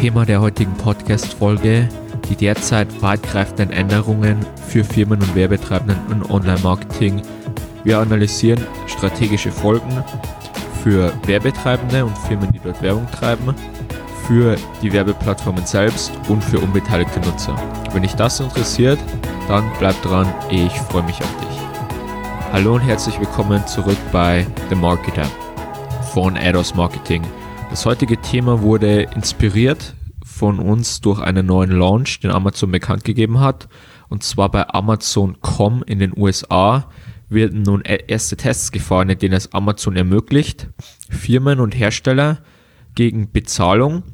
Thema der heutigen Podcast-Folge die derzeit weitgreifenden Änderungen für Firmen und Werbetreibenden im Online-Marketing. Wir analysieren strategische Folgen für Werbetreibende und Firmen, die dort Werbung treiben, für die Werbeplattformen selbst und für unbeteiligte Nutzer. Wenn dich das interessiert, dann bleib dran, ich freue mich auf dich. Hallo und herzlich willkommen zurück bei The Marketer von Ados Marketing. Das heutige Thema wurde inspiriert von uns durch einen neuen Launch, den Amazon bekannt gegeben hat. Und zwar bei Amazon.com in den USA werden nun e- erste Tests gefahren, in denen es Amazon ermöglicht, Firmen und Hersteller gegen Bezahlung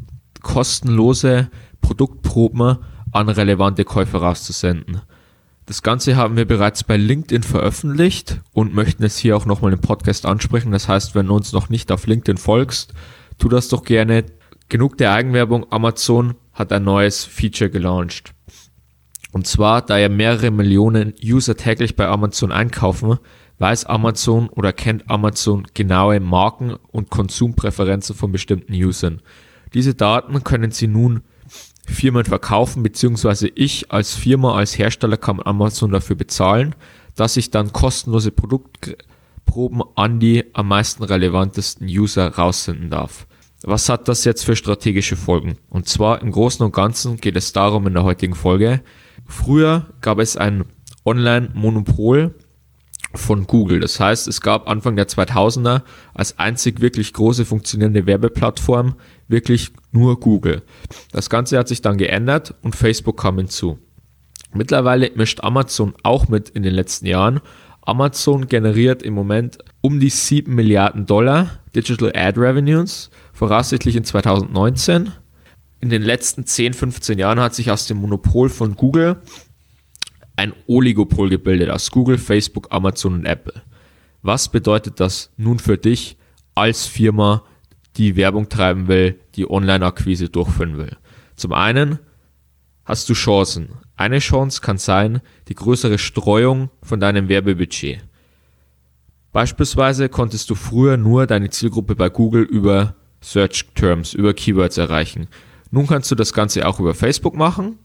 kostenlose Produktproben an relevante Käufer rauszusenden. Das Ganze haben wir bereits bei LinkedIn veröffentlicht und möchten es hier auch nochmal im Podcast ansprechen. Das heißt, wenn du uns noch nicht auf LinkedIn folgst, tu das doch gerne. Genug der Eigenwerbung. Amazon hat ein neues Feature gelauncht. Und zwar, da ja mehrere Millionen User täglich bei Amazon einkaufen, weiß Amazon oder kennt Amazon genaue Marken und Konsumpräferenzen von bestimmten Usern. Diese Daten können sie nun Firmen verkaufen, beziehungsweise ich als Firma, als Hersteller kann Amazon dafür bezahlen, dass ich dann kostenlose Produktproben an die am meisten relevantesten User raussenden darf. Was hat das jetzt für strategische Folgen? Und zwar im Großen und Ganzen geht es darum in der heutigen Folge. Früher gab es ein Online-Monopol von Google. Das heißt, es gab Anfang der 2000er als einzig wirklich große funktionierende Werbeplattform wirklich nur Google. Das Ganze hat sich dann geändert und Facebook kam hinzu. Mittlerweile mischt Amazon auch mit in den letzten Jahren. Amazon generiert im Moment um die 7 Milliarden Dollar Digital Ad Revenues voraussichtlich in 2019. In den letzten 10, 15 Jahren hat sich aus dem Monopol von Google ein Oligopol gebildet aus Google, Facebook, Amazon und Apple. Was bedeutet das nun für dich als Firma, die Werbung treiben will, die Online-Akquise durchführen will? Zum einen hast du Chancen. Eine Chance kann sein, die größere Streuung von deinem Werbebudget. Beispielsweise konntest du früher nur deine Zielgruppe bei Google über Search Terms, über Keywords erreichen. Nun kannst du das Ganze auch über Facebook machen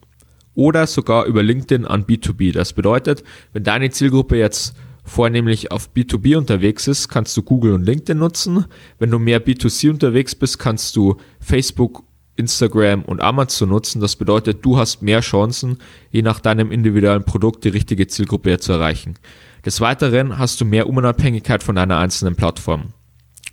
oder sogar über LinkedIn an B2B. Das bedeutet, wenn deine Zielgruppe jetzt vornehmlich auf B2B unterwegs ist, kannst du Google und LinkedIn nutzen. Wenn du mehr B2C unterwegs bist, kannst du Facebook, Instagram und Amazon nutzen. Das bedeutet, du hast mehr Chancen, je nach deinem individuellen Produkt die richtige Zielgruppe zu erreichen. Des Weiteren hast du mehr Unabhängigkeit von deiner einzelnen Plattform.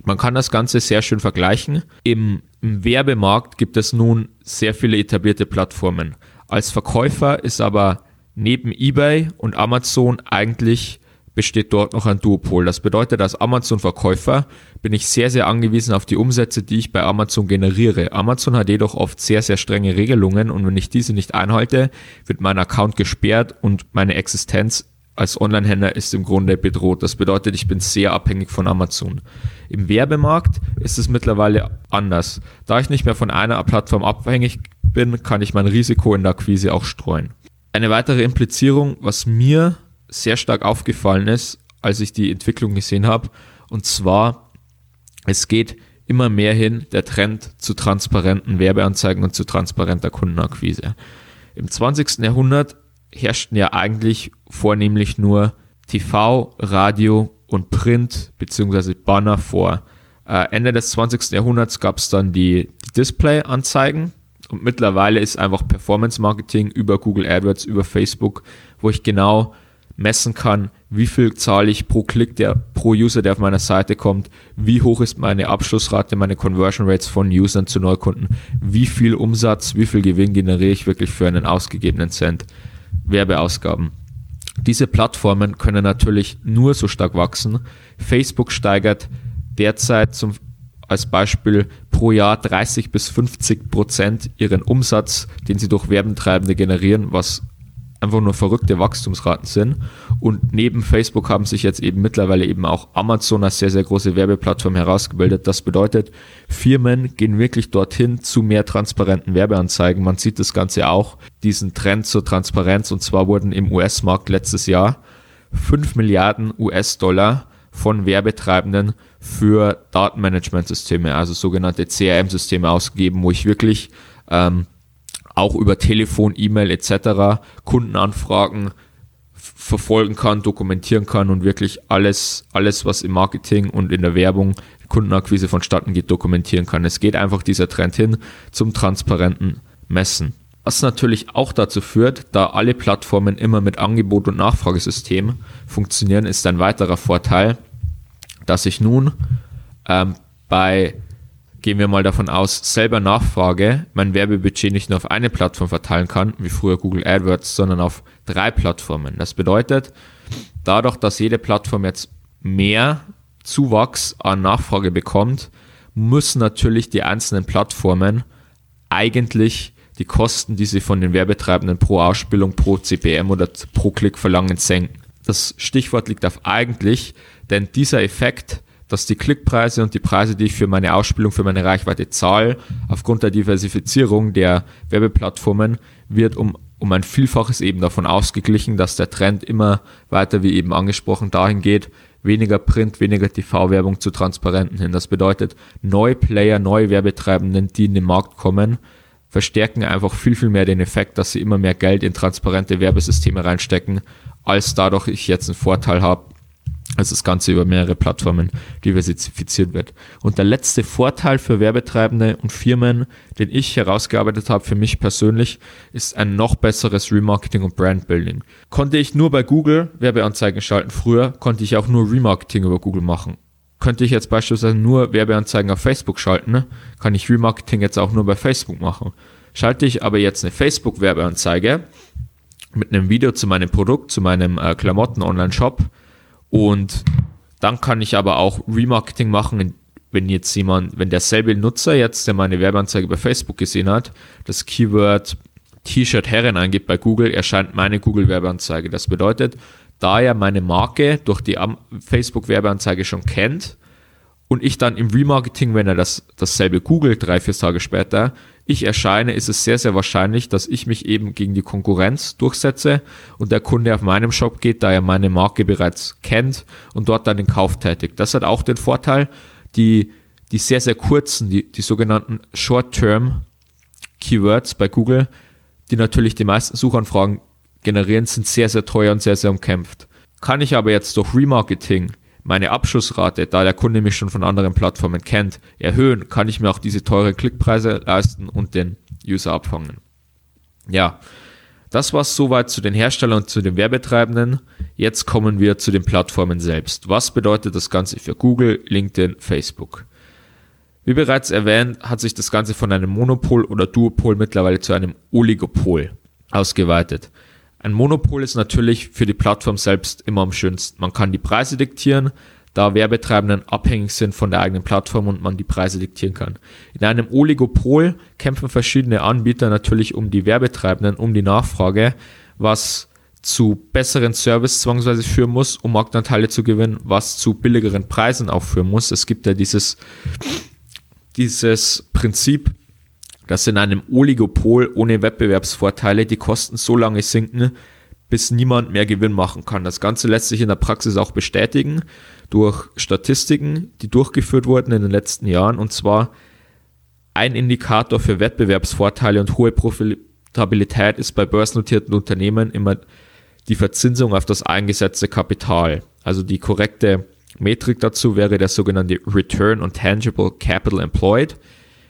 Man kann das Ganze sehr schön vergleichen. Im, Im, Werbemarkt gibt es nun sehr viele etablierte Plattformen. Als Verkäufer ist aber neben eBay und Amazon eigentlich besteht dort noch ein Duopol. Das bedeutet, als Amazon-Verkäufer bin ich sehr, sehr angewiesen auf die Umsätze, die ich bei Amazon generiere. Amazon hat jedoch oft sehr, sehr strenge Regelungen und wenn ich diese nicht einhalte, wird mein Account gesperrt und meine Existenz als Online-Händler ist im Grunde bedroht. Das bedeutet, ich bin sehr abhängig von Amazon. Im Werbemarkt ist es mittlerweile anders. Da ich nicht mehr von einer Plattform abhängig bin, kann ich mein Risiko in der Akquise auch streuen. Eine weitere Implizierung, was mir sehr stark aufgefallen ist, als ich die Entwicklung gesehen habe, und zwar, es geht immer mehr hin, der Trend zu transparenten Werbeanzeigen und zu transparenter Kundenakquise. Im 20. Jahrhundert herrschten ja eigentlich vornehmlich nur TV, Radio und Print bzw. Banner vor. Äh, Ende des 20. Jahrhunderts gab es dann die, die Display-Anzeigen und mittlerweile ist einfach Performance Marketing über Google AdWords, über Facebook, wo ich genau messen kann, wie viel zahle ich pro Klick, der pro User, der auf meiner Seite kommt, wie hoch ist meine Abschlussrate, meine Conversion Rates von Usern zu Neukunden, wie viel Umsatz, wie viel Gewinn generiere ich wirklich für einen ausgegebenen Cent. Werbeausgaben. Diese Plattformen können natürlich nur so stark wachsen. Facebook steigert derzeit zum, als Beispiel pro Jahr 30 bis 50 Prozent ihren Umsatz, den sie durch Werbentreibende generieren, was einfach nur verrückte Wachstumsraten sind. Und neben Facebook haben sich jetzt eben mittlerweile eben auch Amazon als sehr, sehr große Werbeplattform herausgebildet. Das bedeutet, Firmen gehen wirklich dorthin zu mehr transparenten Werbeanzeigen. Man sieht das Ganze auch, diesen Trend zur Transparenz. Und zwar wurden im US-Markt letztes Jahr 5 Milliarden US-Dollar von Werbetreibenden für Datenmanagementsysteme, also sogenannte CRM-Systeme ausgegeben, wo ich wirklich ähm, auch über Telefon, E-Mail etc. Kundenanfragen verfolgen kann, dokumentieren kann und wirklich alles, alles, was im Marketing und in der Werbung Kundenakquise vonstatten geht, dokumentieren kann. Es geht einfach dieser Trend hin zum transparenten Messen. Was natürlich auch dazu führt, da alle Plattformen immer mit Angebot- und Nachfragesystem funktionieren, ist ein weiterer Vorteil, dass ich nun ähm, bei, gehen wir mal davon aus, selber Nachfrage mein Werbebudget nicht nur auf eine Plattform verteilen kann, wie früher Google AdWords, sondern auf drei Plattformen. Das bedeutet, dadurch, dass jede Plattform jetzt mehr Zuwachs an Nachfrage bekommt, müssen natürlich die einzelnen Plattformen eigentlich die Kosten, die sie von den Werbetreibenden pro Ausspielung, pro CPM oder pro Klick verlangen, senken. Das Stichwort liegt auf eigentlich, denn dieser Effekt, dass die Klickpreise und die Preise, die ich für meine Ausspielung, für meine Reichweite zahle, aufgrund der Diversifizierung der Werbeplattformen, wird um, um ein Vielfaches eben davon ausgeglichen, dass der Trend immer weiter, wie eben angesprochen, dahin geht, weniger Print, weniger TV-Werbung zu Transparenten hin. Das bedeutet, neue Player, neue Werbetreibenden, die in den Markt kommen, verstärken einfach viel, viel mehr den Effekt, dass sie immer mehr Geld in transparente Werbesysteme reinstecken, als dadurch ich jetzt einen Vorteil habe, als das Ganze über mehrere Plattformen diversifiziert wird. Und der letzte Vorteil für Werbetreibende und Firmen, den ich herausgearbeitet habe für mich persönlich, ist ein noch besseres Remarketing und Brandbuilding. Konnte ich nur bei Google Werbeanzeigen schalten früher, konnte ich auch nur Remarketing über Google machen könnte ich jetzt beispielsweise nur Werbeanzeigen auf Facebook schalten, ne? kann ich Remarketing jetzt auch nur bei Facebook machen. Schalte ich aber jetzt eine Facebook-Werbeanzeige mit einem Video zu meinem Produkt, zu meinem äh, Klamotten-Online-Shop und dann kann ich aber auch Remarketing machen, wenn jetzt jemand, wenn derselbe Nutzer jetzt, der meine Werbeanzeige bei Facebook gesehen hat, das Keyword T-Shirt Herren eingibt bei Google, erscheint meine Google-Werbeanzeige. Das bedeutet, da er meine Marke durch die Facebook-Werbeanzeige schon kennt und ich dann im Remarketing, wenn er das, dasselbe googelt, drei, vier Tage später, ich erscheine, ist es sehr, sehr wahrscheinlich, dass ich mich eben gegen die Konkurrenz durchsetze und der Kunde auf meinem Shop geht, da er meine Marke bereits kennt und dort dann den Kauf tätigt. Das hat auch den Vorteil, die, die sehr, sehr kurzen, die, die sogenannten Short-Term Keywords bei Google, die natürlich die meisten Suchanfragen generieren, sind sehr, sehr teuer und sehr, sehr umkämpft. Kann ich aber jetzt durch Remarketing meine Abschussrate, da der Kunde mich schon von anderen Plattformen kennt, erhöhen, kann ich mir auch diese teuren Klickpreise leisten und den User abfangen. Ja, das war es soweit zu den Herstellern und zu den Werbetreibenden. Jetzt kommen wir zu den Plattformen selbst. Was bedeutet das Ganze für Google, LinkedIn, Facebook? Wie bereits erwähnt, hat sich das Ganze von einem Monopol oder Duopol mittlerweile zu einem Oligopol ausgeweitet. Ein Monopol ist natürlich für die Plattform selbst immer am schönsten. Man kann die Preise diktieren, da Werbetreibenden abhängig sind von der eigenen Plattform und man die Preise diktieren kann. In einem Oligopol kämpfen verschiedene Anbieter natürlich um die Werbetreibenden, um die Nachfrage, was zu besseren Service zwangsweise führen muss, um Marktanteile zu gewinnen, was zu billigeren Preisen auch führen muss. Es gibt ja dieses, dieses Prinzip, dass in einem Oligopol ohne Wettbewerbsvorteile die Kosten so lange sinken, bis niemand mehr Gewinn machen kann. Das Ganze lässt sich in der Praxis auch bestätigen durch Statistiken, die durchgeführt wurden in den letzten Jahren. Und zwar ein Indikator für Wettbewerbsvorteile und hohe Profitabilität ist bei börsennotierten Unternehmen immer die Verzinsung auf das eingesetzte Kapital. Also die korrekte Metrik dazu wäre der sogenannte Return on Tangible Capital Employed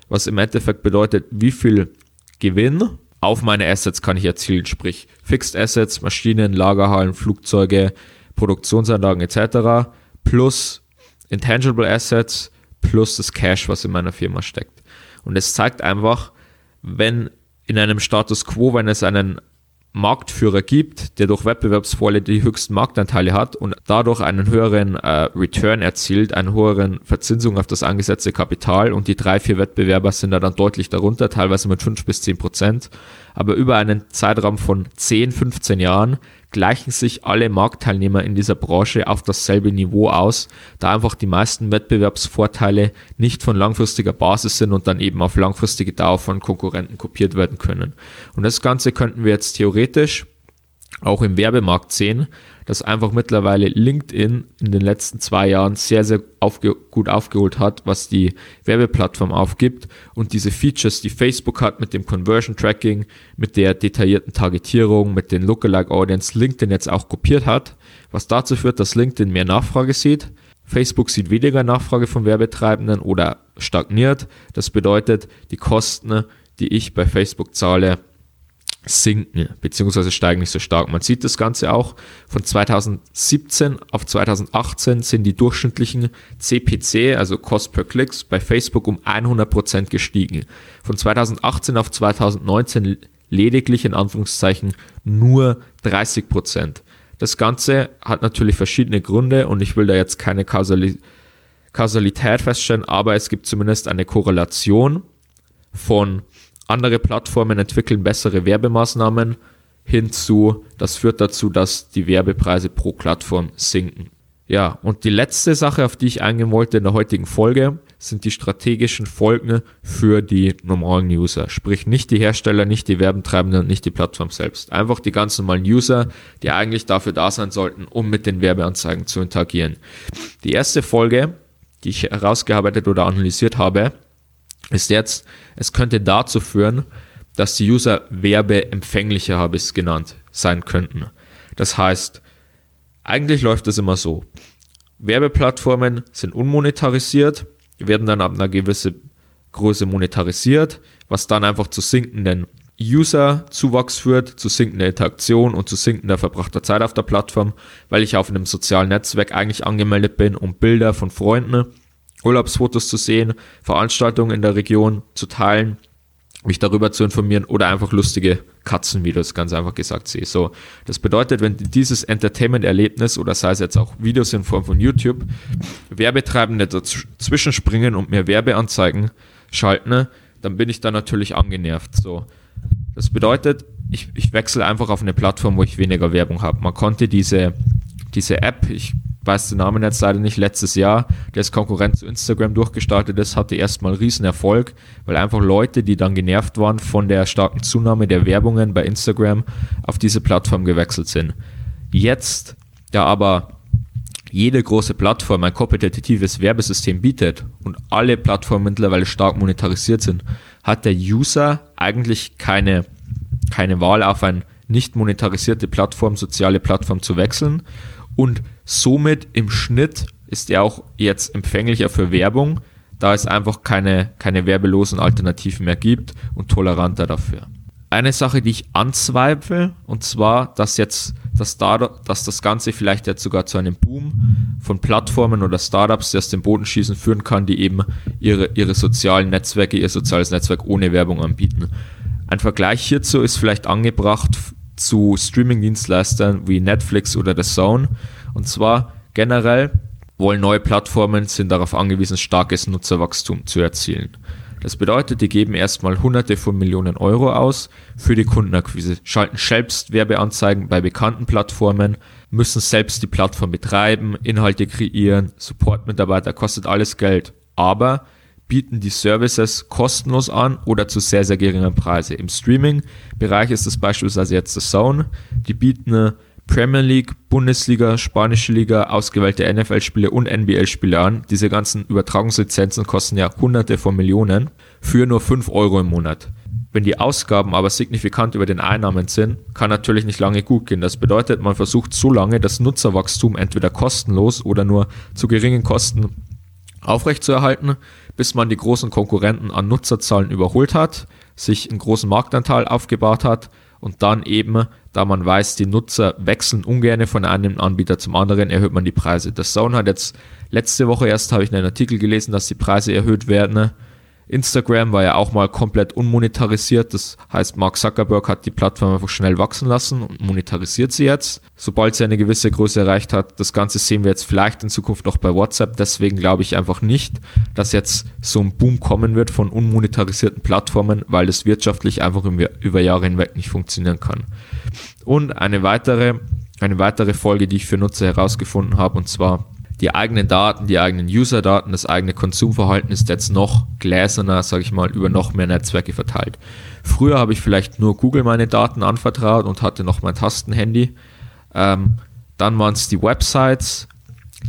was im Endeffekt bedeutet, wie viel Gewinn auf meine Assets kann ich erzielen, sprich Fixed Assets, Maschinen, Lagerhallen, Flugzeuge, Produktionsanlagen etc. plus Intangible Assets plus das Cash, was in meiner Firma steckt. Und es zeigt einfach, wenn in einem Status quo, wenn es einen Marktführer gibt, der durch Wettbewerbsvorteile die höchsten Marktanteile hat und dadurch einen höheren äh, Return erzielt, einen höheren Verzinsung auf das angesetzte Kapital und die drei, vier Wettbewerber sind da dann deutlich darunter, teilweise mit fünf bis zehn Prozent. Aber über einen Zeitraum von 10, 15 Jahren gleichen sich alle Marktteilnehmer in dieser Branche auf dasselbe Niveau aus, da einfach die meisten Wettbewerbsvorteile nicht von langfristiger Basis sind und dann eben auf langfristige Dauer von Konkurrenten kopiert werden können. Und das Ganze könnten wir jetzt theoretisch auch im Werbemarkt sehen, dass einfach mittlerweile LinkedIn in den letzten zwei Jahren sehr, sehr aufge gut aufgeholt hat, was die Werbeplattform aufgibt und diese Features, die Facebook hat mit dem Conversion Tracking, mit der detaillierten Targetierung, mit den Lookalike Audience, LinkedIn jetzt auch kopiert hat, was dazu führt, dass LinkedIn mehr Nachfrage sieht. Facebook sieht weniger Nachfrage von Werbetreibenden oder stagniert. Das bedeutet, die Kosten, die ich bei Facebook zahle, sinken beziehungsweise steigen nicht so stark. Man sieht das Ganze auch von 2017 auf 2018 sind die durchschnittlichen CPC, also Cost per Klicks, bei Facebook um 100% gestiegen. Von 2018 auf 2019 lediglich in Anführungszeichen nur 30%. Das Ganze hat natürlich verschiedene Gründe und ich will da jetzt keine Kausalität feststellen, aber es gibt zumindest eine Korrelation von andere Plattformen entwickeln bessere Werbemaßnahmen hinzu. Das führt dazu, dass die Werbepreise pro Plattform sinken. Ja, und die letzte Sache, auf die ich eingehen wollte in der heutigen Folge, sind die strategischen Folgen für die normalen User. Sprich nicht die Hersteller, nicht die Werbentreibenden und nicht die Plattform selbst. Einfach die ganz normalen User, die eigentlich dafür da sein sollten, um mit den Werbeanzeigen zu interagieren. Die erste Folge, die ich herausgearbeitet oder analysiert habe, ist jetzt, es könnte dazu führen, dass die User werbeempfänglicher, habe ich es genannt, sein könnten. Das heißt, eigentlich läuft es immer so. Werbeplattformen sind unmonetarisiert, werden dann ab einer gewissen Größe monetarisiert, was dann einfach zu sinkenden User-Zuwachs führt, zu sinkender Interaktion und zu sinkender verbrachter Zeit auf der Plattform, weil ich auf einem sozialen Netzwerk eigentlich angemeldet bin, um Bilder von Freunden Urlaubsfotos zu sehen, Veranstaltungen in der Region zu teilen, mich darüber zu informieren oder einfach lustige Katzenvideos, ganz einfach gesagt, sehe. So, das bedeutet, wenn dieses Entertainment-Erlebnis oder sei es jetzt auch Videos in Form von YouTube, Werbetreibende dazwischen springen und mir Werbeanzeigen schalten, dann bin ich da natürlich angenervt. So, das bedeutet, ich, ich wechsle einfach auf eine Plattform, wo ich weniger Werbung habe. Man konnte diese, diese App, ich weiß den Namen jetzt leider nicht, letztes Jahr, der als Konkurrent zu Instagram durchgestartet ist, hatte erstmal riesen Erfolg, weil einfach Leute, die dann genervt waren von der starken Zunahme der Werbungen bei Instagram, auf diese Plattform gewechselt sind. Jetzt, da aber jede große Plattform ein kompetitives Werbesystem bietet und alle Plattformen mittlerweile stark monetarisiert sind, hat der User eigentlich keine, keine Wahl auf eine nicht monetarisierte Plattform, soziale Plattform zu wechseln und somit im Schnitt ist er auch jetzt empfänglicher für Werbung, da es einfach keine, keine werbelosen Alternativen mehr gibt und toleranter dafür. Eine Sache, die ich anzweifle, und zwar, dass jetzt dass, da, dass das Ganze vielleicht jetzt sogar zu einem Boom von Plattformen oder Startups, die aus dem Boden schießen, führen kann, die eben ihre, ihre sozialen Netzwerke, ihr soziales Netzwerk ohne Werbung anbieten. Ein Vergleich hierzu ist vielleicht angebracht zu Streaming-Dienstleistern wie Netflix oder The Zone. Und zwar generell wollen neue Plattformen sind darauf angewiesen, starkes Nutzerwachstum zu erzielen. Das bedeutet, die geben erstmal hunderte von Millionen Euro aus für die Kundenakquise, schalten selbst Werbeanzeigen bei bekannten Plattformen, müssen selbst die Plattform betreiben, Inhalte kreieren, Supportmitarbeiter, kostet alles Geld. Aber bieten die Services kostenlos an oder zu sehr, sehr geringen Preisen. Im Streaming-Bereich ist es beispielsweise jetzt The Zone. Die bieten Premier League, Bundesliga, Spanische Liga, ausgewählte NFL-Spiele und NBA-Spiele an. Diese ganzen Übertragungslizenzen kosten ja hunderte von Millionen für nur 5 Euro im Monat. Wenn die Ausgaben aber signifikant über den Einnahmen sind, kann natürlich nicht lange gut gehen. Das bedeutet, man versucht so lange das Nutzerwachstum entweder kostenlos oder nur zu geringen Kosten aufrechtzuerhalten, bis man die großen Konkurrenten an Nutzerzahlen überholt hat, sich einen großen Marktanteil aufgebaut hat und dann eben, da man weiß, die Nutzer wechseln ungern von einem Anbieter zum anderen, erhöht man die Preise. Das Zone hat jetzt letzte Woche erst, habe ich einen Artikel gelesen, dass die Preise erhöht werden Instagram war ja auch mal komplett unmonetarisiert. Das heißt, Mark Zuckerberg hat die Plattform einfach schnell wachsen lassen und monetarisiert sie jetzt. Sobald sie eine gewisse Größe erreicht hat, das Ganze sehen wir jetzt vielleicht in Zukunft noch bei WhatsApp. Deswegen glaube ich einfach nicht, dass jetzt so ein Boom kommen wird von unmonetarisierten Plattformen, weil das wirtschaftlich einfach über Jahre hinweg nicht funktionieren kann. Und eine weitere, eine weitere Folge, die ich für Nutzer herausgefunden habe, und zwar die eigenen Daten, die eigenen User-Daten, das eigene Konsumverhalten ist jetzt noch gläserner, sage ich mal, über noch mehr Netzwerke verteilt. Früher habe ich vielleicht nur Google meine Daten anvertraut und hatte noch mein Tastenhandy. Ähm, dann waren es die Websites,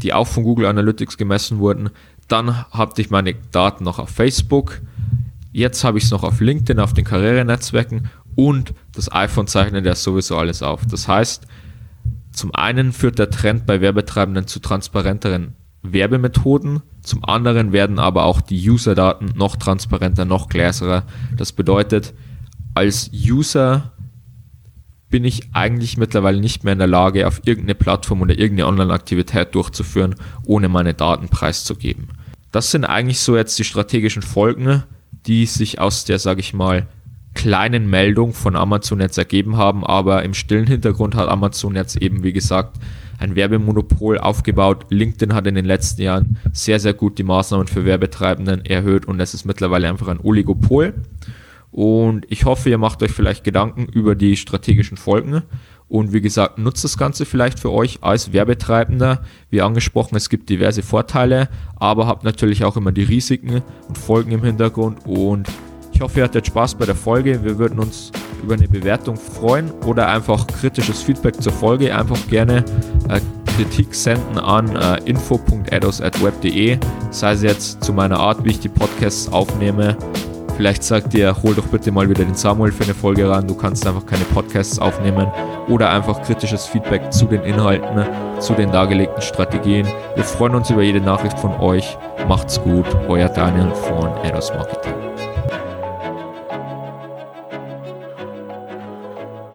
die auch von Google Analytics gemessen wurden. Dann hatte ich meine Daten noch auf Facebook. Jetzt habe ich es noch auf LinkedIn, auf den Karrierenetzwerken und das iPhone zeichnet ja sowieso alles auf. Das heißt, zum einen führt der Trend bei Werbetreibenden zu transparenteren Werbemethoden, zum anderen werden aber auch die User-Daten noch transparenter, noch gläserer. Das bedeutet, als User bin ich eigentlich mittlerweile nicht mehr in der Lage, auf irgendeine Plattform oder irgendeine Online-Aktivität durchzuführen, ohne meine Daten preiszugeben. Das sind eigentlich so jetzt die strategischen Folgen, die sich aus der, sage ich mal, kleinen Meldung von Amazon jetzt ergeben haben, aber im stillen Hintergrund hat Amazon jetzt eben, wie gesagt, ein Werbemonopol aufgebaut. LinkedIn hat in den letzten Jahren sehr, sehr gut die Maßnahmen für Werbetreibenden erhöht und es ist mittlerweile einfach ein Oligopol. Und ich hoffe, ihr macht euch vielleicht Gedanken über die strategischen Folgen. Und wie gesagt, nutzt das Ganze vielleicht für euch als Werbetreibender. Wie angesprochen, es gibt diverse Vorteile, aber habt natürlich auch immer die Risiken und Folgen im Hintergrund. Und ich hoffe, ihr hattet Spaß bei der Folge. Wir würden uns über eine Bewertung freuen oder einfach kritisches Feedback zur Folge. Einfach gerne äh, Kritik senden an äh, info.edos.web.de. Sei es jetzt zu meiner Art, wie ich die Podcasts aufnehme Vielleicht sagt ihr, hol doch bitte mal wieder den Samuel für eine Folge ran. Du kannst einfach keine Podcasts aufnehmen oder einfach kritisches Feedback zu den Inhalten, zu den dargelegten Strategien. Wir freuen uns über jede Nachricht von euch. Macht's gut, euer Daniel von Eros Marketing.